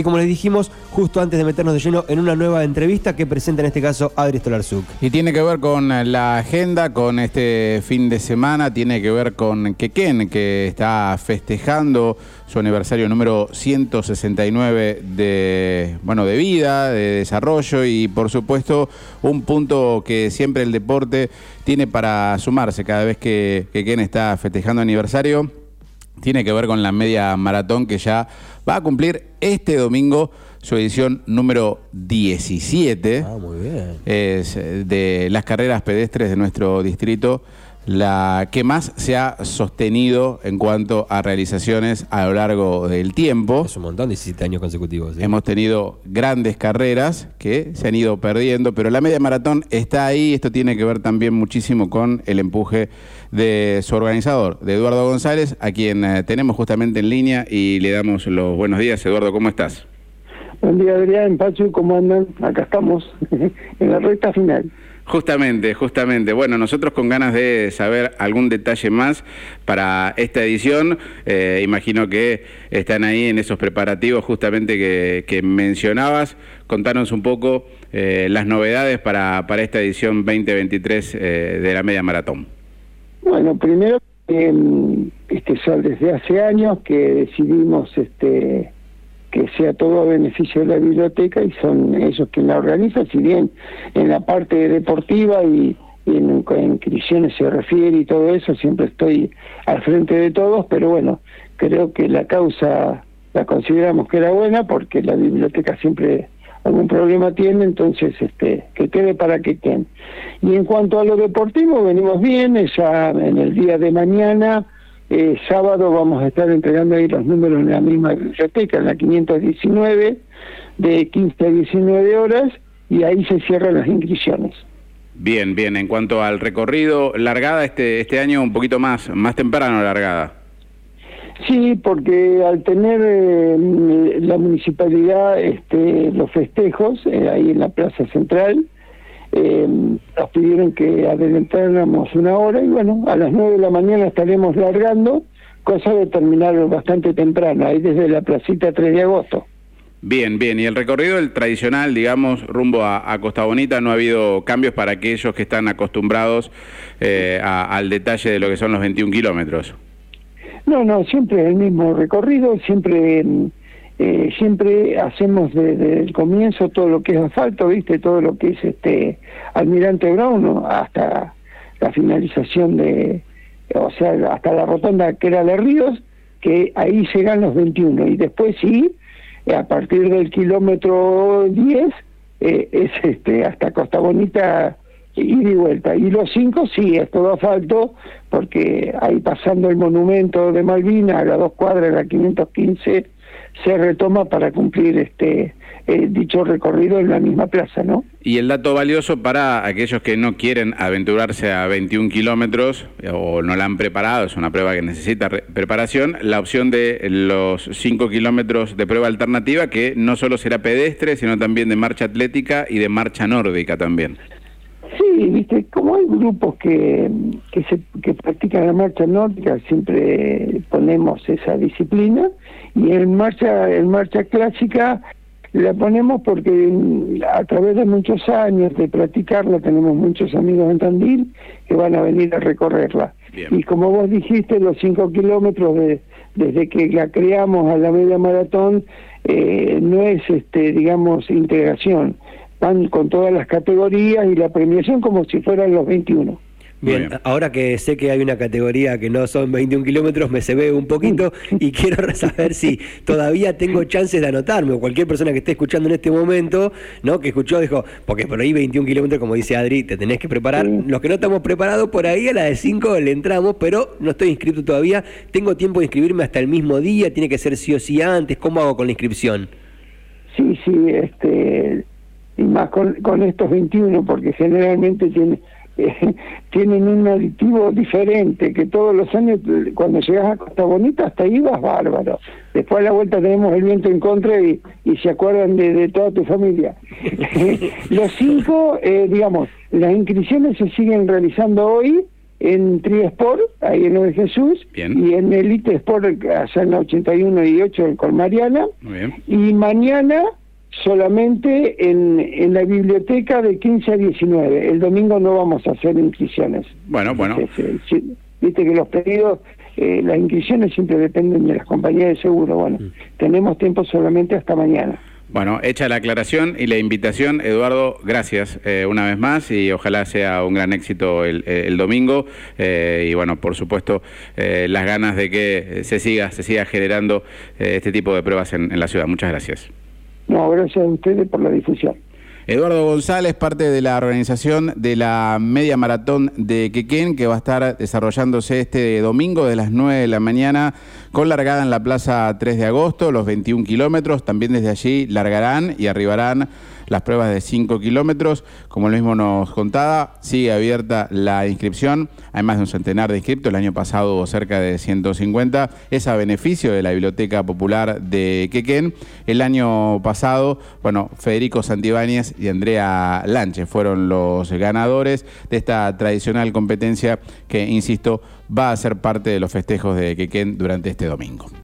y como les dijimos, justo antes de meternos de lleno en una nueva entrevista que presenta en este caso Adri Stolarzuk. Y tiene que ver con la agenda, con este fin de semana, tiene que ver con Quequén, que está festejando su aniversario número 169 de, bueno, de vida, de desarrollo y por supuesto un punto que siempre el deporte tiene para sumarse cada vez que Quequén está festejando aniversario tiene que ver con la media maratón que ya va a cumplir este domingo su edición número 17. Ah, muy bien. Es de las carreras pedestres de nuestro distrito la que más se ha sostenido en cuanto a realizaciones a lo largo del tiempo. Es un montón, 17 años consecutivos. Hemos tenido grandes carreras que se han ido perdiendo, pero la media maratón está ahí. Esto tiene que ver también muchísimo con el empuje de su organizador, de Eduardo González, a quien eh, tenemos justamente en línea y le damos los buenos días. Eduardo, ¿cómo estás? Buen día, Adrián, Pachu, ¿cómo andan? Acá estamos, en la recta final. Justamente, justamente. Bueno, nosotros con ganas de saber algún detalle más para esta edición, eh, imagino que están ahí en esos preparativos justamente que, mencionabas. Contanos un poco eh, las novedades para, para esta edición 2023 eh, de la Media Maratón. Bueno, primero, este, desde hace años que decidimos... este que sea todo a beneficio de la biblioteca y son ellos quienes la organizan, si bien en la parte deportiva y, en, inscripciones se refiere y todo eso, siempre estoy al frente de todos, pero bueno, creo que la causa la consideramos que era buena porque la biblioteca siempre algún problema tiene, entonces este que quede para que queden. Y en cuanto a lo deportivo, venimos bien, ya en el día de mañana eh, sábado vamos a estar entregando ahí los números en la misma biblioteca, en la 519, de 15 a 19 horas, y ahí se cierran las inscripciones. Bien, bien. En cuanto al recorrido, largada este este año un poquito más más temprano largada. Sí, porque al tener eh, la municipalidad este, los festejos eh, ahí en la Plaza Central, eh, nos pidieron que adelantáramos una hora y bueno, a las nueve de la mañana estaremos largando, cosa de terminar bastante temprano, ahí desde la placita 3 de agosto. Bien, bien. Y el recorrido, el tradicional, digamos, rumbo a, Costa Bonita, no ha habido cambios para aquellos que están acostumbrados eh, al detalle de lo que son los 21 kilómetros. No, no, siempre el mismo recorrido, siempre eh, siempre hacemos desde el comienzo todo lo que es asfalto, viste, todo lo que es este Almirante Brown hasta la finalización de, o sea, hasta la rotonda que era de Ríos, que ahí llegan los 21 y después sí, a partir del kilómetro 10 eh, es este hasta Costa Bonita ida y vuelta. Y los 5 sí, es todo asfalto, porque ahí pasando el monumento de Malvina a las dos cuadras, la 515, se retoma para cumplir este eh, dicho recorrido en la misma plaza, ¿no? Y el dato valioso para aquellos que no quieren aventurarse a 21 kilómetros eh, o no la han preparado, es una prueba que necesita preparación, la opción de los 5 kilómetros de prueba alternativa que no solo será pedestre, sino también de marcha atlética y de marcha nórdica también. Sí, viste, como hay grupos que, que, se, que practican la marcha nórdica, siempre ponemos esa disciplina y en marcha, en marcha clásica la ponemos porque a través de muchos años de practicarla tenemos muchos amigos en Tandil que van a venir a recorrerla. Y como vos dijiste, los cinco kilómetros de, desde que la creamos a la media maratón eh, no es, este digamos, integración. Van con todas las categorías y la premiación como si fueran los 21. Bien, ahora que sé que hay una categoría que no son 21 kilómetros, me se ve un poquito y quiero saber si todavía tengo chances de anotarme, o cualquier persona que esté escuchando en este momento, ¿no? Que escuchó, dijo, porque por ahí 21 kilómetros, como dice Adri, te tenés que preparar. Los que no estamos preparados, por ahí a la de 5 le entramos, pero no estoy inscrito todavía. Tengo tiempo de inscribirme hasta el mismo día, tiene que ser sí o sí antes. ¿Cómo hago con la inscripción? Sí, sí, este, y más con, con estos 21, porque generalmente tiene tienen un aditivo diferente, que todos los años cuando llegas a Costa Bonita hasta ahí vas bárbaro. Después a la vuelta tenemos el viento en contra y, y se acuerdan de, toda tu familia. los cinco, eh, digamos, las inscripciones se siguen realizando hoy en Triesport, ahí en de Jesús, y en Elite Sport, allá en la 81 y 8 en Colmariana. Y mañana solamente en, en la biblioteca de 15 a 19. El domingo no vamos a hacer inscripciones. Bueno, bueno. Viste que los pedidos, eh, las inscripciones siempre dependen de las compañías de seguro. Bueno, mm. tenemos tiempo solamente hasta mañana. Bueno, hecha la aclaración y la invitación, Eduardo, gracias eh, una vez más y ojalá sea un gran éxito el, domingo eh, y bueno, por supuesto, eh, las ganas de que se siga, se siga generando este tipo de pruebas en, en la ciudad. Muchas gracias. No, gracias a ustedes por la difusión. Eduardo González, parte de la organización de la media maratón de Quequén, que va a estar desarrollándose este domingo de las 9 de la mañana, con largada en la Plaza 3 de agosto, los 21 kilómetros. También desde allí largarán y arribarán las pruebas de 5 kilómetros. Como el mismo nos contaba, sigue abierta la inscripción. Hay más de un centenar de inscriptos. El año pasado hubo cerca de 150. Es a beneficio de la Biblioteca Popular de Quequén. El año pasado, bueno, Federico Santibáñez y Andrea Lanche fueron los ganadores de esta tradicional competencia que, insisto, va a ser parte de los festejos de Quequén durante este domingo.